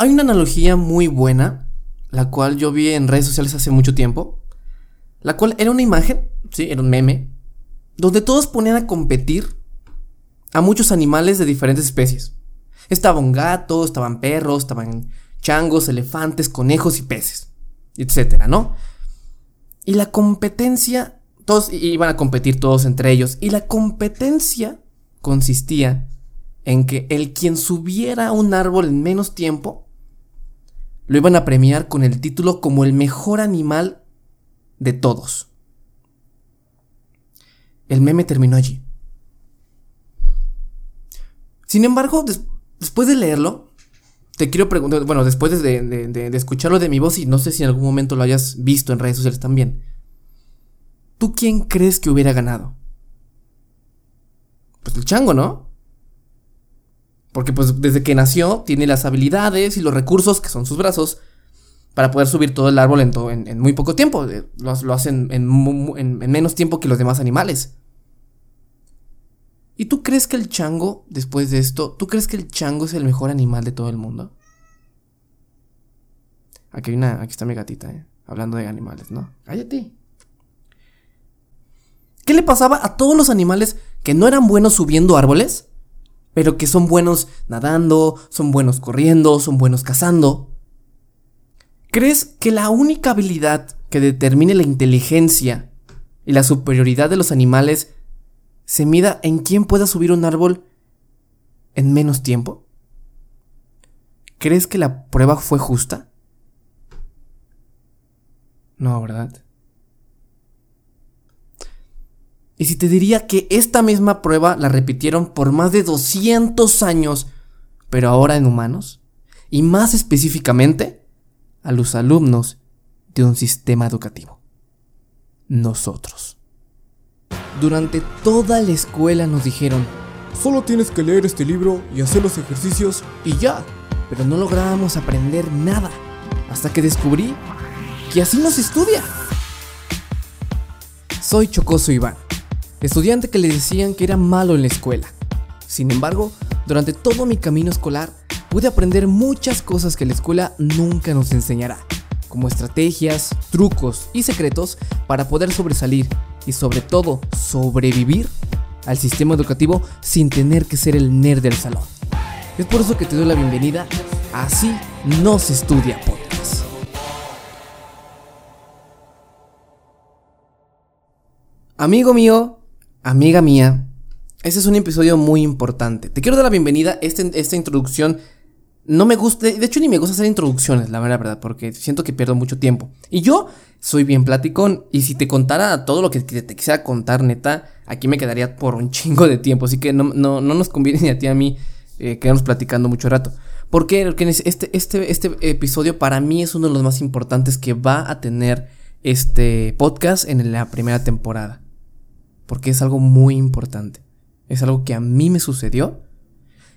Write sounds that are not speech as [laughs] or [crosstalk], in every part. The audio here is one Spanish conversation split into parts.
Hay una analogía muy buena, la cual yo vi en redes sociales hace mucho tiempo, la cual era una imagen, sí, era un meme, donde todos ponían a competir a muchos animales de diferentes especies. Estaba un gato, estaban perros, estaban changos, elefantes, conejos y peces, etcétera, ¿no? Y la competencia, todos iban a competir todos entre ellos, y la competencia consistía en que el quien subiera un árbol en menos tiempo, lo iban a premiar con el título como el mejor animal de todos. El meme terminó allí. Sin embargo, después de leerlo, te quiero preguntar, bueno, después de, escucharlo de mi voz y no sé si en algún momento lo hayas visto en redes sociales también, ¿tú quién crees que hubiera ganado? Pues el chango, ¿no? Porque pues desde que nació tiene las habilidades y los recursos, que son sus brazos, para poder subir todo el árbol en, muy poco tiempo. Eh, lo, hacen en, menos tiempo que los demás animales. ¿Y tú crees que el chango, después de esto, tú crees que el chango es el mejor animal de todo el mundo? Aquí, una, aquí está mi gatita, ¿eh? hablando de animales, ¿no? Cállate. ¿Qué le pasaba a todos los animales que no eran buenos subiendo árboles, pero que son buenos nadando, son buenos corriendo, son buenos cazando? ¿Crees que la única habilidad que determine la inteligencia y la superioridad de los animales se mida en quién pueda subir un árbol en menos tiempo? ¿Crees que la prueba fue justa? No, ¿verdad? Y si te diría que esta misma prueba la repitieron por más de 200 años, pero ahora en humanos, y más específicamente a los alumnos de un sistema educativo. Nosotros. Durante toda la escuela nos dijeron, solo tienes que leer este libro y hacer los ejercicios y ya. Pero no lográbamos aprender nada hasta que descubrí que así no se estudia. Soy Chocoso Iván, estudiante que le decían que era malo en la escuela. Sin embargo, durante todo mi camino escolar pude aprender muchas cosas que la escuela nunca nos enseñará, como estrategias, trucos y secretos para poder sobresalir y sobre todo sobrevivir al sistema educativo sin tener que ser el nerd del salón. Es por eso que te doy la bienvenida Así no se estudia podcast. Amigo mío, amiga mía, este es un episodio muy importante. Te quiero dar la bienvenida a este, esta introducción no me gusta, de hecho ni me gusta hacer introducciones, la verdad, porque siento que pierdo mucho tiempo. Y yo soy bien platicón, y si te contara todo lo que te quisiera contar, neta, aquí me quedaría por un [laughs] chingo de tiempo, así que no, no, no nos conviene ni a ti a mí eh, quedarnos platicando mucho rato. Porque este, este, este episodio para mí es uno de los más importantes que va a tener este podcast en la primera temporada. Porque es algo muy importante. Es algo que a mí me sucedió.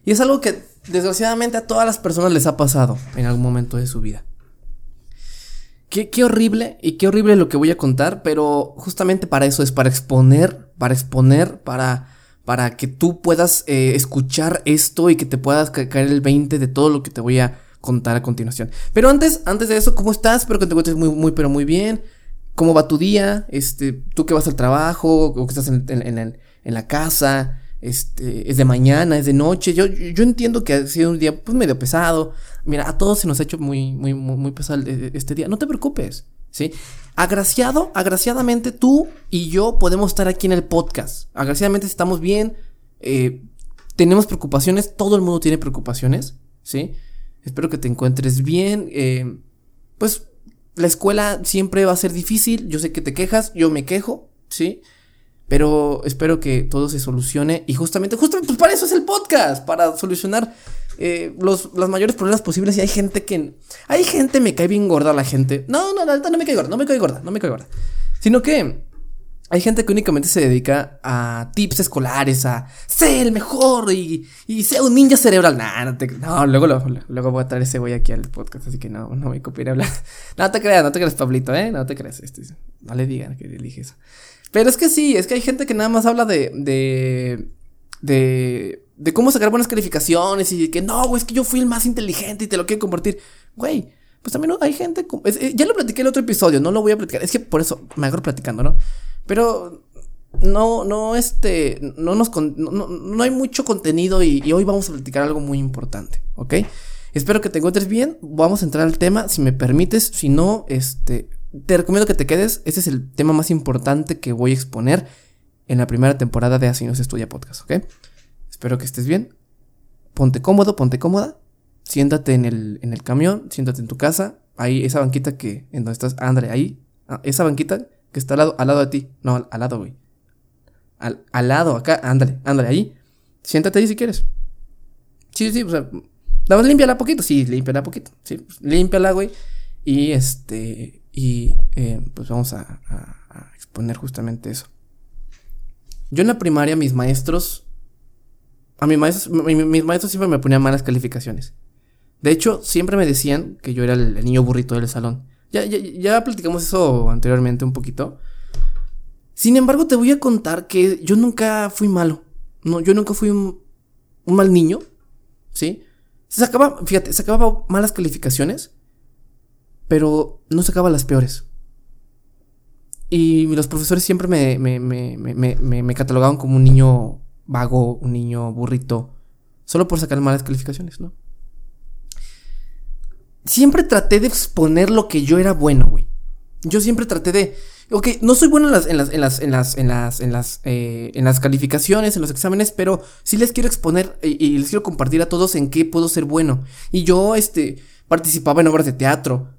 Y es algo que desgraciadamente a todas las personas les ha pasado en algún momento de su vida. Qué, horrible y qué horrible lo que voy a contar, pero justamente para eso es, para exponer, para exponer, para, para que tú puedas eh, escuchar esto y que te puedas caer el 20 de todo lo que te voy a contar a continuación. Pero antes, antes de eso, ¿cómo estás? Espero que te encuentres muy, muy, pero muy bien. ¿Cómo va tu día? Este, tú que vas al trabajo o que estás en, en, en la casa este, es de mañana, es de noche. Yo, yo entiendo que ha sido un día pues medio pesado. Mira, a todos se nos ha hecho muy, muy, muy, pesado este día. No te preocupes, ¿sí? Agraciado, agraciadamente tú y yo podemos estar aquí en el podcast. Agraciadamente estamos bien. Eh, tenemos preocupaciones, todo el mundo tiene preocupaciones, ¿sí? Espero que te encuentres bien. Eh, pues la escuela siempre va a ser difícil. Yo sé que te quejas, yo me quejo, ¿sí? Pero espero que todo se solucione. Y justamente, justamente, pues para eso es el podcast. Para solucionar eh, los, mayores problemas posibles. Y hay gente que. Hay gente, me cae bien gorda la gente. No, no, no, no me cae gorda, no me cae gorda, no me cae gorda. Sino que. Hay gente que únicamente se dedica a tips escolares, a ser el mejor y, y sea un ninja cerebral. Nah, no, te, no luego, luego, voy a traer ese güey aquí al podcast, así que no, no me copiaré hablar. [laughs] No te creas, no te creas, Pablito, ¿eh? No te creas. Este, no le digan que dije eso. Pero es que sí, es que hay gente que nada más habla de. de. de. de cómo sacar buenas calificaciones y que no, güey, es que yo fui el más inteligente y te lo quiero compartir. Güey, pues también hay gente. Eh, ya lo platiqué en el otro episodio, no lo voy a platicar. Es que por eso me agarro platicando, ¿no? Pero no, no, este, no nos, no, hay mucho contenido y, hoy vamos a platicar algo muy importante, ¿ok? Espero que te encuentres bien, vamos a entrar al tema, si me permites, si no, este, te recomiendo que te quedes, este es el tema más importante que voy a exponer en la primera temporada de Así no se estudia podcast, ¿ok? Espero que estés bien, ponte cómodo, ponte cómoda, siéntate en el, en el camión, siéntate en tu casa, ahí, esa banquita que, en donde estás, André, ahí, ah, esa banquita que está al lado, al lado de ti, no, al, lado, güey al, al lado, acá, ándale, ándale, ahí. Siéntate ahí si quieres. Sí, sí, o sea, nada más poquito, sí, límpiala poquito, sí, pues, límpiala, güey. Y este, y eh, pues vamos a, exponer justamente eso. Yo en la primaria, mis maestros, a mis maestros, mis maestros siempre me ponían malas calificaciones. De hecho, siempre me decían que yo era el, niño burrito del salón. Ya, ya, ya platicamos eso anteriormente un poquito. Sin embargo, te voy a contar que yo nunca fui malo. No, yo nunca fui un, mal niño. ¿Sí? Sacaba, fíjate, sacaba malas calificaciones, pero no sacaba las peores. Y los profesores siempre me, me, me, me, catalogaban como un niño vago, un niño burrito, solo por sacar malas calificaciones, ¿no? Siempre traté de exponer lo que yo era bueno, güey. Yo siempre traté de, Ok, no soy bueno en las, en las, en las, en las, en las, en las, eh, calificaciones, en los exámenes, pero sí les quiero exponer y, les quiero compartir a todos en qué puedo ser bueno. Y yo, este, participaba en obras de teatro.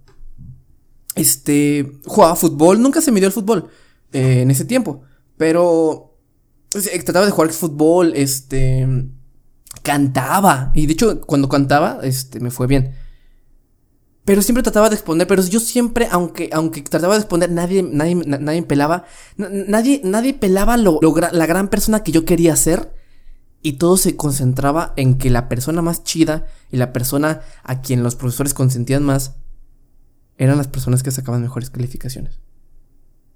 Este, jugaba fútbol, nunca se me dio el fútbol eh, en ese tiempo, pero pues, eh, trataba de jugar fútbol, este, cantaba. Y de hecho, cuando cantaba, este, me fue bien. Pero siempre trataba de exponer, pero yo siempre, aunque, aunque trataba de exponer, nadie, nadie, nadie pelaba, nadie, nadie pelaba lo, la gran persona que yo quería ser. Y todo se concentraba en que la persona más chida y la persona a quien los profesores consentían más eran las personas que sacaban mejores calificaciones.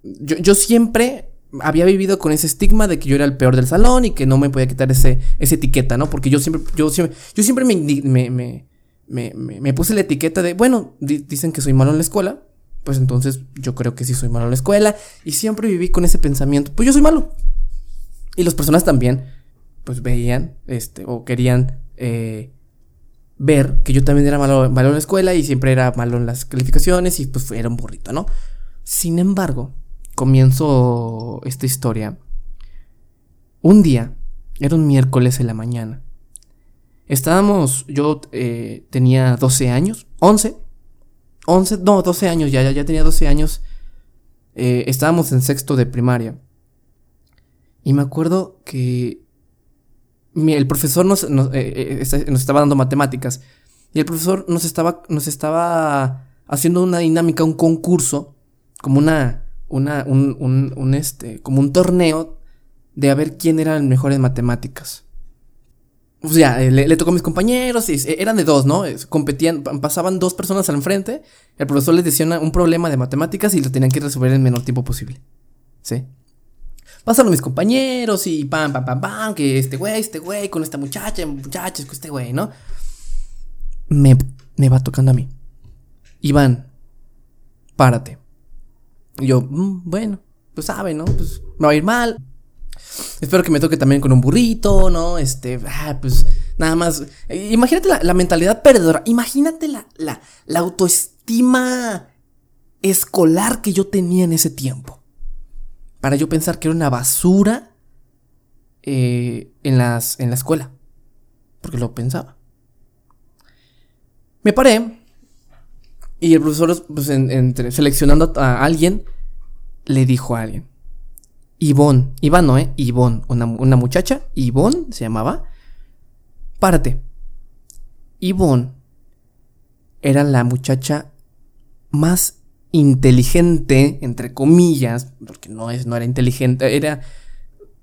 Yo, yo siempre había vivido con ese estigma de que yo era el peor del salón y que no me podía quitar ese, esa etiqueta, ¿no? Porque yo siempre, yo siempre, yo siempre me, me, puse la etiqueta de, bueno, dicen que soy malo en la escuela, pues entonces yo creo que sí soy malo en la escuela y siempre viví con ese pensamiento, pues yo soy malo. Y las personas también, pues veían, este, o querían eh, ver que yo también era malo, malo en la escuela y siempre era malo en las calificaciones y pues era un burrito, ¿no? Sin embargo, comienzo esta historia. Un día, era un miércoles en la mañana, Estábamos, yo eh, tenía 12 años, 11, 11, no, 12 años, ya, ya, ya tenía 12 años. Eh, estábamos en sexto de primaria. Y me acuerdo que el profesor nos, eh, nos, estaba dando matemáticas. Y el profesor nos estaba, nos estaba haciendo una dinámica, un concurso, como una, una, un, un, un este, como un torneo de a ver quién era el mejor en matemáticas pues ya, eh, le, tocó a mis compañeros, y eh, eran de dos, ¿no? Competían, pasaban dos personas al frente, el profesor les decía un problema de matemáticas y lo tenían que resolver en el menor tiempo posible. ¿Sí? Pasaron mis compañeros y pam, pam, pam, pam, que este güey, este güey, con esta muchacha, muchachos, con este güey, ¿no? Me, me va tocando a mí. Iván, párate. Y yo, mm, bueno, pues sabe, ¿no? Pues me va a ir mal. Espero que me toque también con un burrito, ¿no? Este, ah, pues nada más. Imagínate la, mentalidad perdedora. Imagínate la, la, autoestima escolar que yo tenía en ese tiempo. Para yo pensar que era una basura eh, en, las, en la escuela. Porque lo pensaba. Me paré. Y el profesor, pues, entre, seleccionando a alguien, le dijo a alguien Ivonne, Iván no, ¿eh? Ivonne, una, una muchacha, Ivonne se llamaba. Párate. Ivonne era la muchacha más inteligente, entre comillas, porque no, es, no era inteligente, era...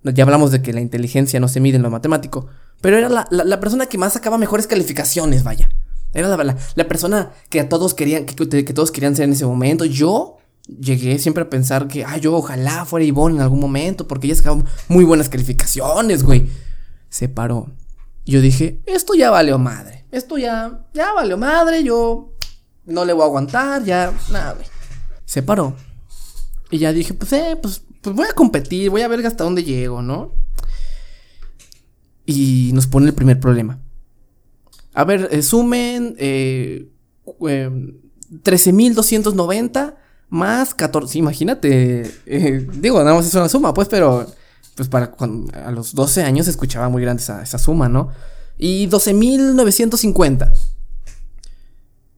Ya hablamos de que la inteligencia no se mide en lo matemático, pero era la, la, persona que más sacaba mejores calificaciones, vaya. Era la, la persona que a todos querían, que, que, todos querían ser en ese momento. Yo llegué siempre a pensar que, ah, yo ojalá fuera Ivonne en algún momento, porque ella sacaba muy buenas calificaciones, güey. Se paró. yo dije, esto ya valió madre. Esto ya, ya valió madre. Yo no le voy a aguantar, ya, nada, güey. Se paró. Y ya dije, pues, eh, pues, pues voy a competir, voy a ver hasta dónde llego, ¿no? Y nos pone el primer problema. A ver, eh, sumen eh, 13.290 em, más 14. Imagínate, eh, digo, nada más es una suma, pues, pero pues para a los 12 años escuchaba muy grande esa, esa suma, ¿no? Y 12.950.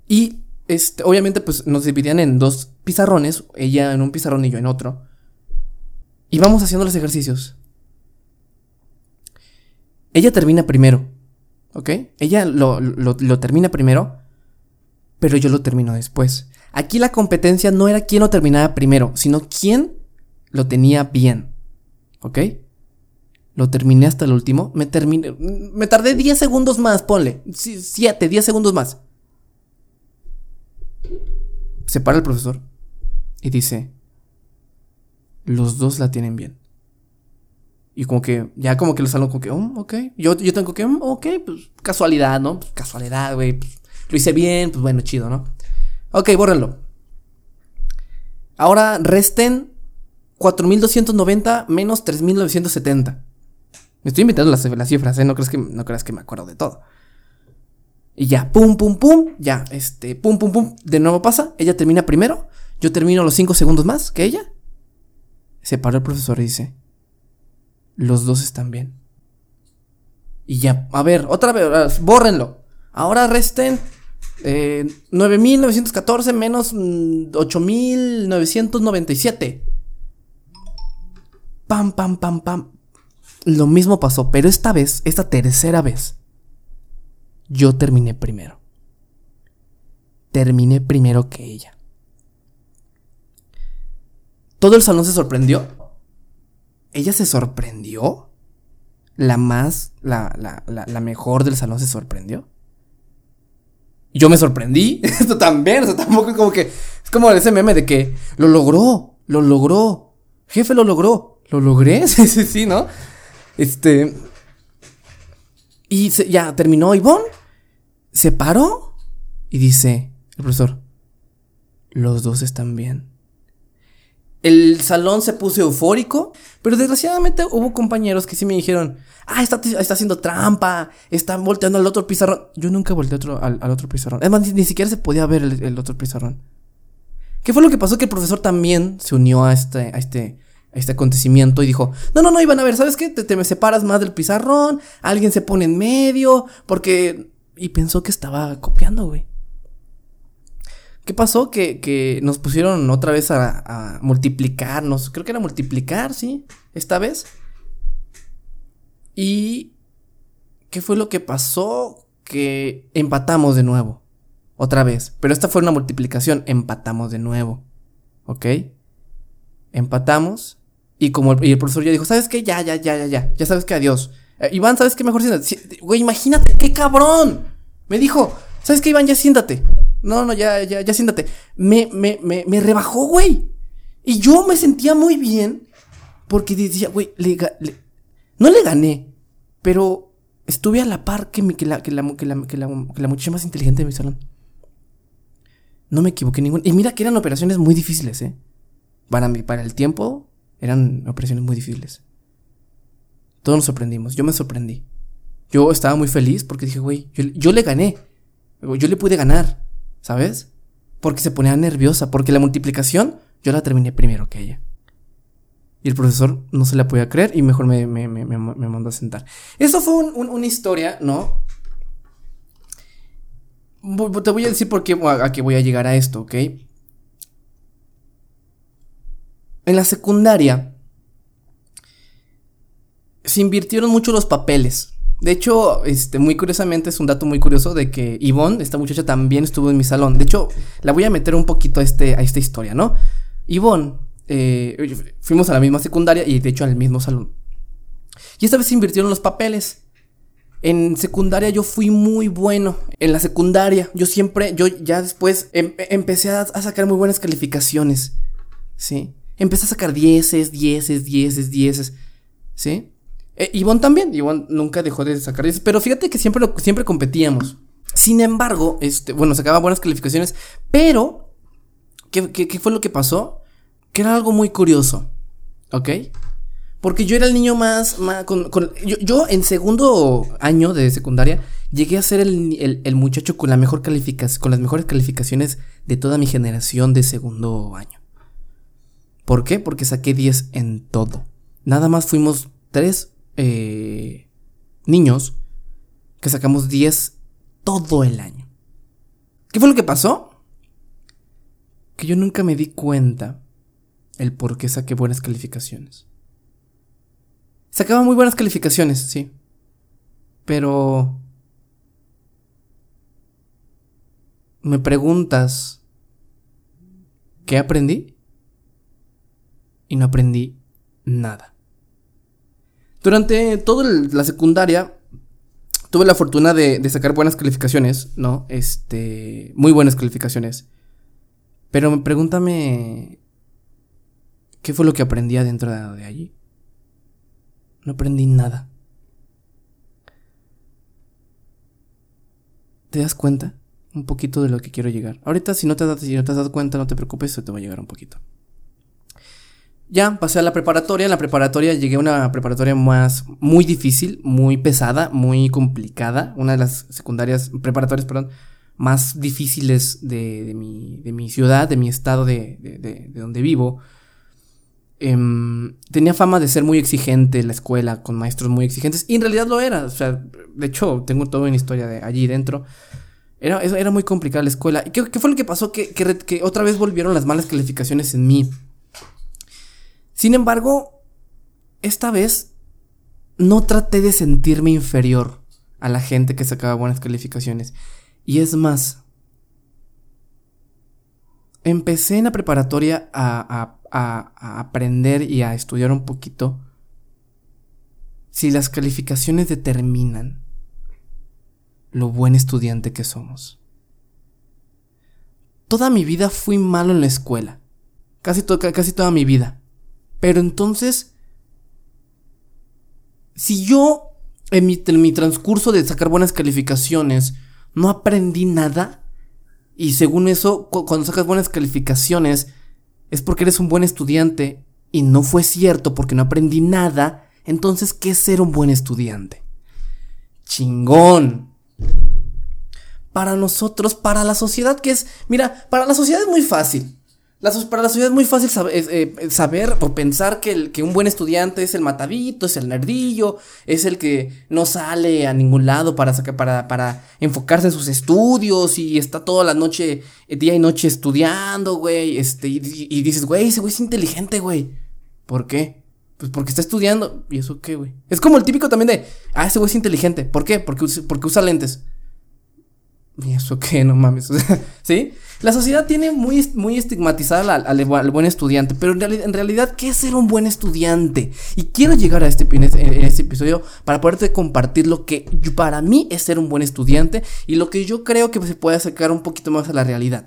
Y este, obviamente, pues nos dividían en dos pizarrones, ella en un pizarrón y yo en otro. Y vamos haciendo los ejercicios. Ella termina primero, ¿ok? Ella lo, lo termina primero, pero yo lo termino después. Aquí la competencia no era quién lo terminaba primero, sino quién lo tenía bien. ¿Ok? Lo terminé hasta el último. Me terminé. Me tardé 10 segundos más, ponle. 7, 10 segundos más. Se para el profesor y dice: Los dos la tienen bien. Y como que, ya como que los salgo como que, oh, ok. Yo, yo tengo que, oh, ok, pues casualidad, ¿no? Pues, casualidad, güey. Pues, lo hice bien, pues bueno, chido, ¿no? Ok, bórrenlo. Ahora resten 4290 menos 3970. Me estoy inventando las, las cifras, ¿eh? No creas, que, no creas que me acuerdo de todo. Y ya, pum, pum, pum, ya, este, pum, pum, pum. De nuevo pasa, ella termina primero, yo termino los 5 segundos más que ella. Se paró el profesor y dice, los dos están bien. Y ya, a ver, otra vez, bórrenlo. Ahora resten eh, 9.914 menos 8.997. Mm, pam, pam, pam, pam. Lo mismo pasó, pero esta vez, esta tercera vez, yo terminé primero. Terminé primero que ella. Todo el salón se sorprendió. Ella se sorprendió. La más, la, la, la mejor del salón se sorprendió. Yo me sorprendí. [laughs] Esto también, o sea, tampoco como que. Es como ese meme de que lo logró, lo logró. Jefe lo logró. ¿Lo logré? [laughs] Sí, sí, sí, ¿no? Este. Y ya terminó Ivonne. Se paró y dice el profesor: Los dos están bien. El salón se puso eufórico, pero desgraciadamente hubo compañeros que sí me dijeron, ah, está, está haciendo trampa, está volteando al otro pizarrón. Yo nunca volteé otro, al, otro pizarrón. Es más, ni, siquiera se podía ver el, otro pizarrón. ¿Qué fue lo que pasó? Que el profesor también se unió a este, a este, este acontecimiento y dijo, no, no, no, iban a ver, ¿sabes qué? Te, me separas más del pizarrón, alguien se pone en medio, porque... Y pensó que estaba copiando, güey. ¿Qué pasó? Que, que, nos pusieron otra vez a, multiplicarnos, creo que era multiplicar, ¿sí? Esta vez. Y... ¿Qué fue lo que pasó? Que empatamos de nuevo. Otra vez. Pero esta fue una multiplicación. Empatamos de nuevo. ¿Ok? Empatamos. Y como el, y el profesor ya dijo, ¿sabes qué? Ya, ya, ya, ya, ya. Ya sabes que adiós. Eh, Iván, ¿sabes qué? Mejor siéntate. güey, imagínate, qué cabrón. Me dijo, ¿sabes qué, Iván? Ya siéntate. No, no, ya, ya, ya siéntate. Me, me, me, me rebajó, güey. Y yo me sentía muy bien. Porque decía, güey, le, no le gané. Pero estuve a la par que, la, que, que, la, la, muchacha más inteligente de mi salón. No me equivoqué ningún. Y mira que eran operaciones muy difíciles, ¿eh? Para, mí, para el tiempo, eran operaciones muy difíciles. Todos nos sorprendimos. Yo me sorprendí. Yo estaba muy feliz porque dije, güey, yo, le gané. Yo le pude ganar, ¿sabes? Porque se ponía nerviosa, porque la multiplicación yo la terminé primero que ella. Y el profesor no se la podía creer y mejor me, me, me, me mandó a sentar. Eso fue una historia, ¿no? Te voy a decir por qué a qué voy a llegar a esto, ¿ok? En la secundaria se invirtieron mucho los papeles. De hecho, este, muy curiosamente es un dato muy curioso de que Yvonne, esta muchacha, también estuvo en mi salón. De hecho, la voy a meter un poquito a, este, a esta historia, ¿no? Yvonne, eh, fuimos a la misma secundaria y de hecho al mismo salón. Y esta vez se invirtieron los papeles. En secundaria yo fui muy bueno. En la secundaria yo siempre, yo ya después em, empecé a, a sacar muy buenas calificaciones. ¿Sí? Empecé a sacar dieces, dieces, dieces, dieces. ¿Sí? Eh, también, Ivonne nunca dejó de sacar 10, pero fíjate que siempre, siempre competíamos. Sin embargo, este, bueno, sacaba buenas calificaciones, pero, ¿qué, qué fue lo que pasó? Que era algo muy curioso, ¿ok? Porque yo era el niño más. con, yo, en segundo año de secundaria llegué a ser el, muchacho con, mejor con las mejores calificaciones de toda mi generación de segundo año. ¿Por qué? Porque saqué 10 en todo. Nada más fuimos tres eh, niños que sacamos 10 todo el año. ¿Qué fue lo que pasó? Que yo nunca me di cuenta el por qué saqué buenas calificaciones. Sacaba muy buenas calificaciones, sí. Pero... Me preguntas... ¿Qué aprendí? Y no aprendí nada. Durante toda la secundaria tuve la fortuna de, sacar buenas calificaciones, ¿no? Este, muy buenas calificaciones. Pero pregúntame, ¿qué fue lo que aprendí adentro de allí? No aprendí nada. ¿Te das cuenta? Un poquito de lo que quiero llegar. Ahorita si no te, has, si no te has cuenta, no te preocupes, se te va a llegar un poquito. Ya pasé a la preparatoria. En la preparatoria llegué a una preparatoria más muy difícil, muy pesada, muy complicada. Una de las secundarias, preparatorias, perdón, más difíciles de, mi, de mi, ciudad, de mi estado de, de, de donde vivo. Em, tenía fama de ser muy exigente la escuela, con maestros muy exigentes, y en realidad lo era. O sea, de hecho, tengo toda una historia de allí dentro. Era, era muy complicada la escuela. ¿Y qué, fue lo que pasó? Que, que, otra vez volvieron las malas calificaciones en mí. Sin embargo, esta vez no traté de sentirme inferior a la gente que sacaba buenas calificaciones. Y es más, empecé en la preparatoria a, aprender y a estudiar un poquito si las calificaciones determinan lo buen estudiante que somos. Toda mi vida fui malo en la escuela. Casi, casi toda mi vida. Pero entonces, si yo en mi, transcurso de sacar buenas calificaciones no aprendí nada, y según eso, cuando sacas buenas calificaciones, es porque eres un buen estudiante y no fue cierto porque no aprendí nada, entonces, ¿qué es ser un buen estudiante? Chingón. Para nosotros, para la sociedad, que es, mira, para la sociedad es muy fácil para la sociedad es muy fácil eh, saber, o pensar que, un buen estudiante es el matadito, es el nerdillo, es el que no sale a ningún lado para, para, enfocarse en sus estudios y está toda la noche, eh, día y noche estudiando, güey. Este, y, dices, güey, ese güey es inteligente, güey. ¿Por qué? Pues porque está estudiando. ¿Y eso qué, güey? Es como el típico también de, ah, ese güey es inteligente. ¿Por qué? Porque, porque usa lentes. ¿Y eso qué? No mames. [laughs] ¿Sí? La sociedad tiene muy, muy estigmatizada al, buen estudiante, pero en realidad, ¿qué es ser un buen estudiante? Y quiero llegar a este, este, este episodio para poderte compartir lo que para mí es ser un buen estudiante y lo que yo creo que se puede acercar un poquito más a la realidad.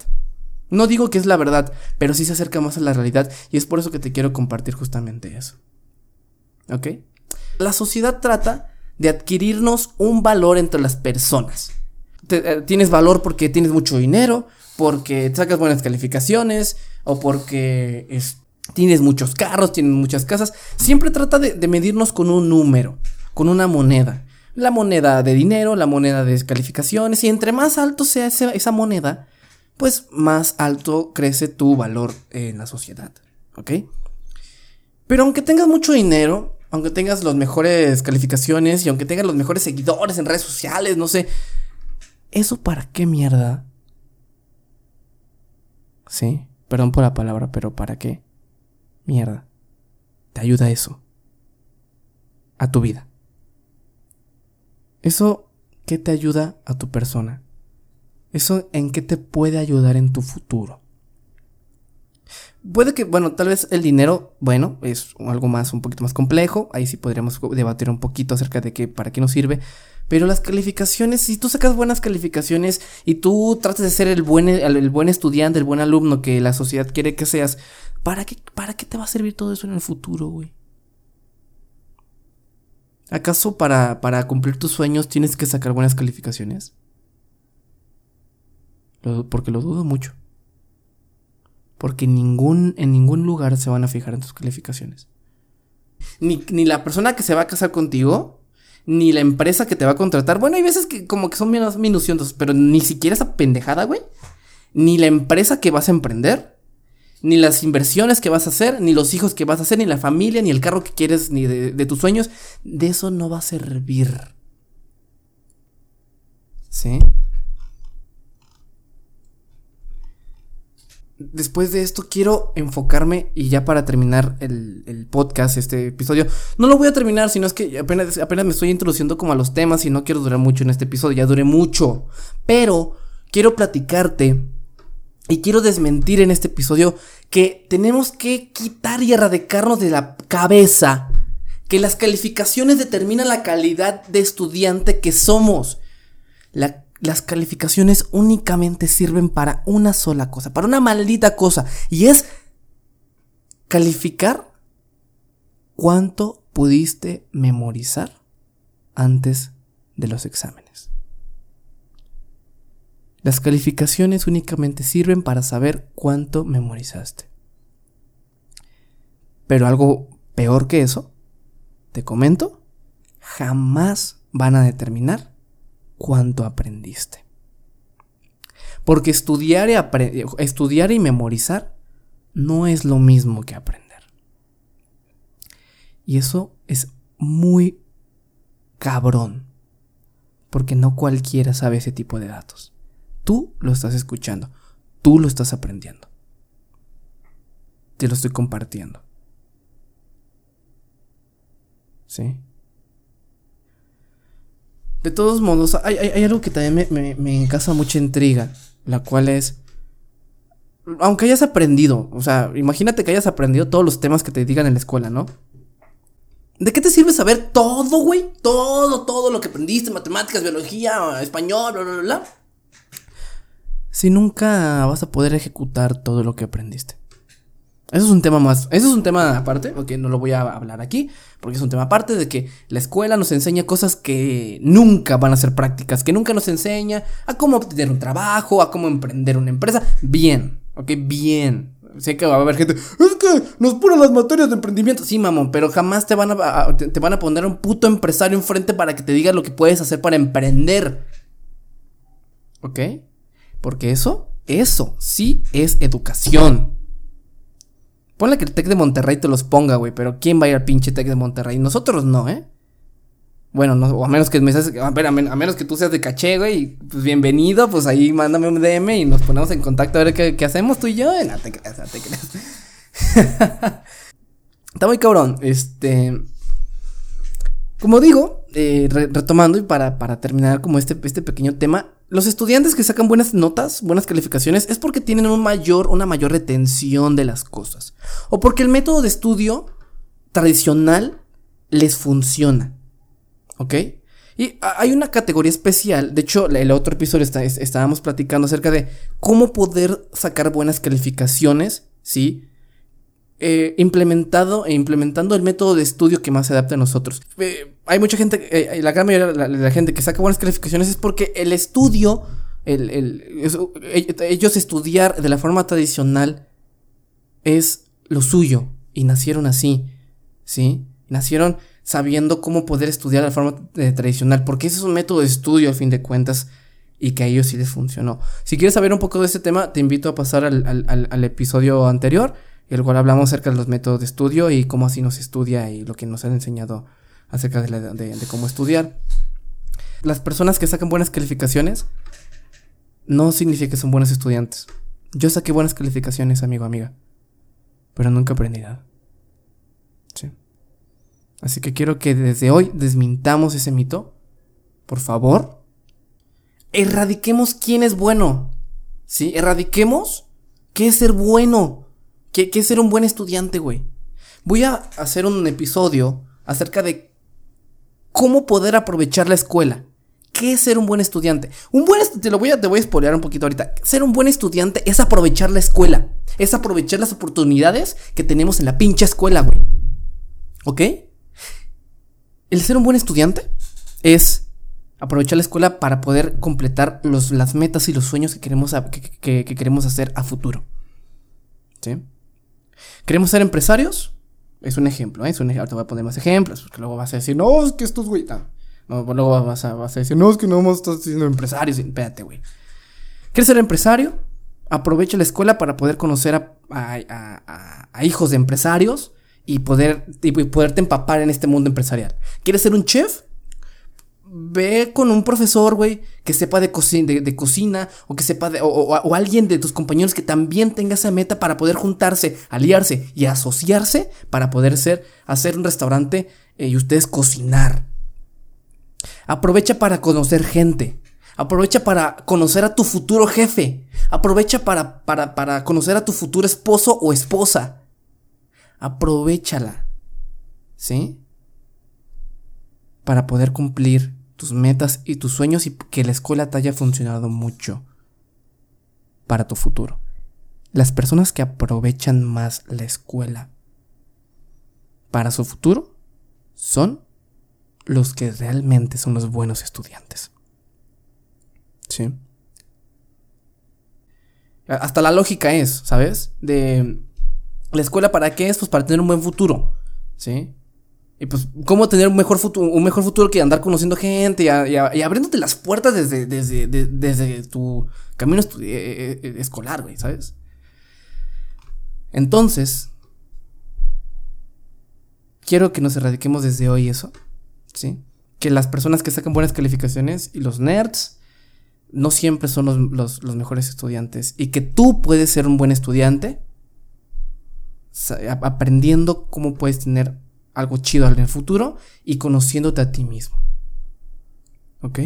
No digo que es la verdad, pero sí se acerca más a la realidad y es por eso que te quiero compartir justamente eso. ¿Ok? La sociedad trata de adquirirnos un valor entre las personas. Eh, tienes valor porque tienes mucho dinero, porque sacas buenas calificaciones o porque tienes muchos carros, tienes muchas casas. Siempre trata de, medirnos con un número, con una moneda. La moneda de dinero, la moneda de calificaciones. Y entre más alto sea esa, moneda, pues más alto crece tu valor en la sociedad. ¿Ok? Pero aunque tengas mucho dinero, aunque tengas las mejores calificaciones y aunque tengas los mejores seguidores en redes sociales, no sé, ¿eso para qué mierda Sí, perdón por la palabra, pero ¿para qué? Mierda. Te ayuda eso. A tu vida. Eso, ¿qué te ayuda a tu persona? Eso, ¿en qué te puede ayudar en tu futuro? Puede que, bueno, tal vez el dinero, bueno, es algo más, un poquito más complejo. Ahí sí podríamos debatir un poquito acerca de qué, para qué nos sirve. Pero las calificaciones, si tú sacas buenas calificaciones y tú tratas de ser el buen, el, buen estudiante, el buen alumno que la sociedad quiere que seas, ¿para qué, ¿para qué te va a servir todo eso en el futuro, güey? ¿Acaso para, para cumplir tus sueños tienes que sacar buenas calificaciones? porque lo dudo mucho. Porque ningún, en ningún lugar se van a fijar en tus calificaciones. Ni, ni la persona que se va a casar contigo, ni la empresa que te va a contratar. Bueno, hay veces que como que son menos minuciosos, pero ni siquiera esa pendejada, güey. Ni la empresa que vas a emprender ni las inversiones que vas a hacer, ni los hijos que vas a hacer, ni la familia, ni el carro que quieres, ni de, tus sueños. De eso no va a servir. ¿Sí? Después de esto quiero enfocarme y ya para terminar el, podcast, este episodio, no lo voy a terminar, sino es que apenas, apenas me estoy introduciendo como a los temas y no quiero durar mucho en este episodio, ya duré mucho, pero quiero platicarte y quiero desmentir en este episodio que tenemos que quitar y erradicarnos de la cabeza que las calificaciones determinan la calidad de estudiante que somos. Las calificaciones únicamente sirven para una sola cosa, para una maldita cosa, y es calificar cuánto pudiste memorizar antes de los exámenes. Las calificaciones únicamente sirven para saber cuánto memorizaste. Pero algo peor que eso, te comento, jamás van a determinar cuánto aprendiste. Porque estudiar y, estudiar y memorizar no es lo mismo que aprender. Y eso es muy cabrón. Porque no cualquiera sabe ese tipo de datos. Tú lo estás escuchando, tú lo estás aprendiendo. Te lo estoy compartiendo. ¿Sí? De todos modos, hay, algo que también me, me, causa mucha intriga, la cual es, aunque hayas aprendido, o sea, imagínate que hayas aprendido todos los temas que te digan en la escuela, ¿no? ¿De qué te sirve saber todo, güey? Todo, todo lo que aprendiste, matemáticas, biología, español, bla, bla, bla si nunca vas a poder ejecutar todo lo que aprendiste? Eso es un tema más, eso es un tema aparte, porque no lo voy a hablar aquí, porque es un tema aparte de que la escuela nos enseña cosas que nunca van a ser prácticas, que nunca nos enseña a cómo obtener un trabajo, a cómo emprender una empresa. Bien, ok, bien. Sé que va a haber gente, es que nos ponen las materias de emprendimiento. Sí, mamón, pero jamás te van a, te van a poner un puto empresario enfrente para que te diga lo que puedes hacer para emprender. ¿Ok? Porque eso, eso sí es educación. Ponle que el Tec de Monterrey te los ponga, güey, pero ¿quién va a ir al pinche Tec de Monterrey? Nosotros no, ¿eh? Bueno, no, o a menos que me a, ver, a, menos que tú seas de caché, güey, pues bienvenido, pues ahí mándame un DM y nos ponemos en contacto a ver qué, hacemos tú y yo. No te creas, no te creas. [laughs] Está muy cabrón, este... Como digo, eh, retomando y para, para terminar como este, este pequeño tema, los estudiantes que sacan buenas notas, buenas calificaciones, es porque tienen un mayor, una mayor retención de las cosas. O porque el método de estudio tradicional les funciona. ¿Ok? Y hay una categoría especial, de hecho, el otro episodio estábamos platicando acerca de cómo poder sacar buenas calificaciones, ¿sí? Eh, implementado e implementando el método de estudio que más se adapta a nosotros. Eh, hay mucha gente, eh, la gran mayoría de la, gente que saca buenas calificaciones es porque el estudio, ellos estudiar de la forma tradicional es lo suyo y nacieron así, ¿sí? Nacieron sabiendo cómo poder estudiar de la forma tradicional, porque ese es un método de estudio al fin de cuentas y que a ellos sí les funcionó. Si quieres saber un poco de este tema, te invito a pasar al episodio anterior el cual hablamos acerca de los métodos de estudio y cómo así nos estudia y lo que nos han enseñado acerca de, cómo estudiar. Las personas que sacan buenas calificaciones no significa que son buenos estudiantes. Yo saqué buenas calificaciones, amigo, amiga, pero nunca aprendí nada. Sí. Así que quiero que desde hoy desmintamos ese mito. Por favor. Erradiquemos quién es bueno. ¿Sí? Erradiquemos qué es ser bueno. ¿Qué, es ser un buen estudiante, güey? Voy a hacer un episodio acerca de cómo poder aprovechar la escuela. ¿Qué es ser un buen estudiante? Un buen te lo voy a te voy a spoilear un poquito ahorita. Ser un buen estudiante es aprovechar la escuela, es aprovechar las oportunidades que tenemos en la pinche escuela, güey. ¿Ok? el ser un buen estudiante es aprovechar la escuela para poder completar los, las metas y los sueños que queremos, que, queremos hacer a futuro. ¿Sí? ¿Queremos ser empresarios? Es un ejemplo, ¿eh? Es un. Te voy a poner más ejemplos, porque luego vas a decir, no, es que estos güey. No, luego vas a, vas a, decir, no, es que no vamos a estar siendo empresarios. Espérate, güey. ¿Quieres ser empresario? Aprovecha la escuela para poder conocer a, a, a hijos de empresarios y, poder, y poderte empapar en este mundo empresarial. ¿Quieres ser un chef? Ve con un profesor, güey, que sepa de, cocina o que sepa de, o, alguien de tus compañeros que también tenga esa meta para poder juntarse, aliarse y asociarse para poder ser, hacer un restaurante eh, y ustedes cocinar. Aprovecha para conocer gente. Aprovecha para conocer a tu futuro jefe. Aprovecha para, para, para conocer a tu futuro esposo o esposa aprovechala. ¿Sí? Para poder cumplir tus metas y tus sueños y que la escuela te haya funcionado mucho para tu futuro. Las personas que aprovechan más la escuela para su futuro son los que realmente son los buenos estudiantes. ¿Sí? Hasta la lógica es, ¿sabes? De ¿La escuela para qué es? Pues para tener un buen futuro, ¿sí? Y pues, ¿cómo tener un mejor futuro, un mejor futuro que andar conociendo gente y, abriéndote las puertas desde, desde, desde tu camino eh, eh, eh, escolar, güey, ¿sabes? Entonces, quiero que nos erradiquemos desde hoy eso, ¿sí? Que las personas que sacan buenas calificaciones y los nerds no siempre son los mejores estudiantes y que tú puedes ser un buen estudiante aprendiendo cómo puedes tener algo chido en el futuro y conociéndote a ti mismo. ¿Ok?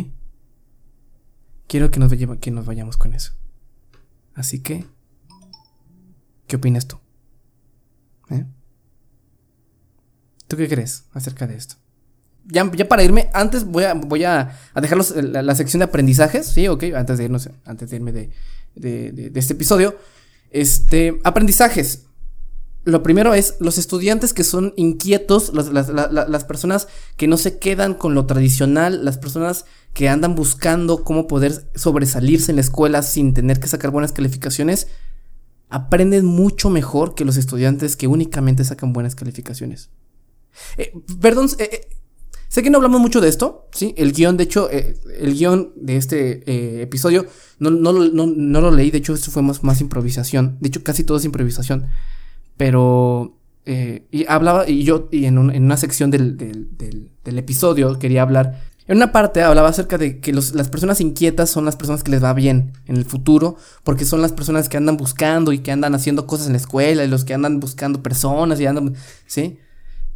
Quiero que nos, que nos vayamos con eso. Así que, ¿qué opinas tú? ¿Eh? ¿Tú qué crees acerca de esto? Ya, para irme, antes voy a, voy dejar la, sección de aprendizajes, ¿sí? Ok, antes de irnos, antes de irme de, de este episodio. Este, aprendizajes lo primero es los estudiantes que son inquietos, las, personas que no se quedan con lo tradicional, las personas que andan buscando cómo poder sobresalirse en la escuela sin tener que sacar buenas calificaciones, aprenden mucho mejor que los estudiantes que únicamente sacan buenas calificaciones. Eh, perdón, eh, eh, sé que no hablamos mucho de esto, ¿sí? El guion, de hecho, el guion de este episodio no, lo leí, de hecho, esto fue más improvisación, de hecho, casi todo es improvisación. Pero eh, y hablaba, y yo, y en, una sección del, episodio quería hablar. En una parte hablaba acerca de que las personas inquietas son las personas que les va bien en el futuro, porque son las personas que andan buscando y que andan haciendo cosas en la escuela, y los que andan buscando personas y andan, ¿sí?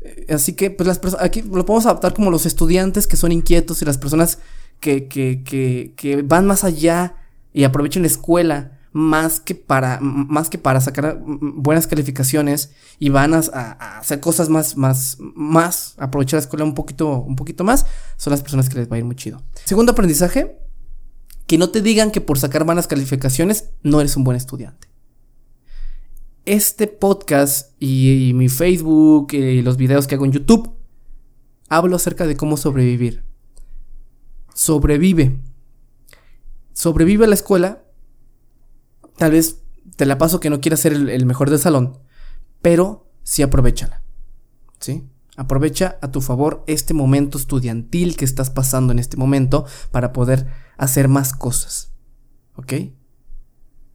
Eh, así que, pues las personas, aquí lo podemos adaptar como los estudiantes que son inquietos y las personas que, que, que, que van más allá y aprovechan la escuela más que para, más que para sacar buenas calificaciones y van a, hacer cosas más, más, más, aprovechar la escuela un poquito, un poquito más, son las personas que les va a ir muy chido. Segundo aprendizaje, que no te digan que por sacar buenas calificaciones no eres un buen estudiante. Este podcast y, mi Facebook y los videos que hago en YouTube, hablo acerca de cómo sobrevivir. Sobrevive. Sobrevive a la escuela Tal vez te la paso que no quieras ser el, mejor del salón, pero sí aprovechala. ¿Sí? Aprovecha a tu favor este momento estudiantil que estás pasando en este momento para poder hacer más cosas. ¿Ok?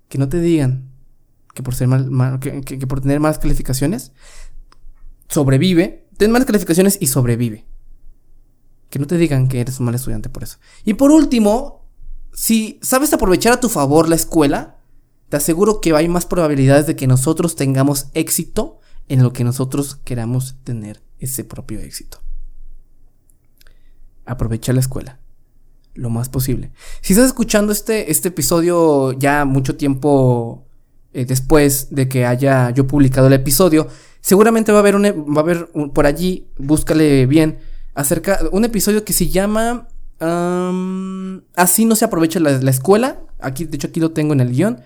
Que no te digan que por, ser mal, que, por tener malas calificaciones, sobrevive. Ten malas calificaciones y sobrevive. Que no te digan que eres un mal estudiante por eso. Y por último, si sabes aprovechar a tu favor la escuela, te aseguro que hay más probabilidades de que nosotros tengamos éxito en lo que nosotros queramos tener ese propio éxito. Aprovecha la escuela lo más posible. Si estás escuchando este, este episodio ya mucho tiempo eh, después de que haya yo publicado el episodio, seguramente va a haber, un, va a haber por allí, búscale bien, acerca un episodio que se llama Así no se aprovecha la, la, escuela. Aquí, de hecho, aquí lo tengo en el guion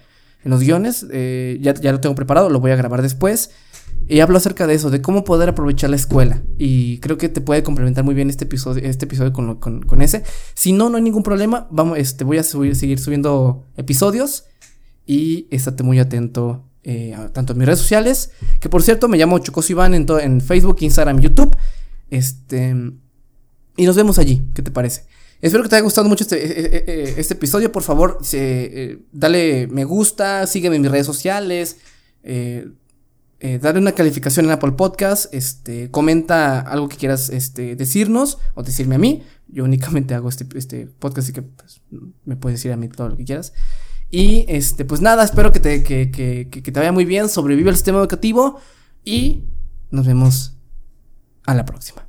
en los guiones. Eh, ya, ya lo tengo preparado, lo voy a grabar después. Y hablo acerca de eso, de cómo poder aprovechar la escuela. Y creo que te puede complementar muy bien este episodio, este episodio con, con, ese. Si no, no hay ningún problema. Vamos, este, voy a subir, seguir subiendo episodios. Y estate muy atento eh, tanto en mis redes sociales. Que por cierto, me llamo Chocoso Iván en, en Facebook, Instagram, YouTube. Este. Y nos vemos allí. ¿Qué te parece? Espero que te haya gustado mucho este, e, e, e, este episodio. Por favor, eh, dale me gusta, sígueme en mis redes sociales. Eh, eh, dale una calificación en Apple Podcast, este, comenta algo que quieras este, decirnos o decirme a mí. Yo únicamente hago este, este podcast, así que pues, me puedes decir a mí todo lo que quieras. Y este, pues nada, espero que te, que, que, que te vaya muy bien, sobrevive el sistema educativo y nos vemos a la próxima.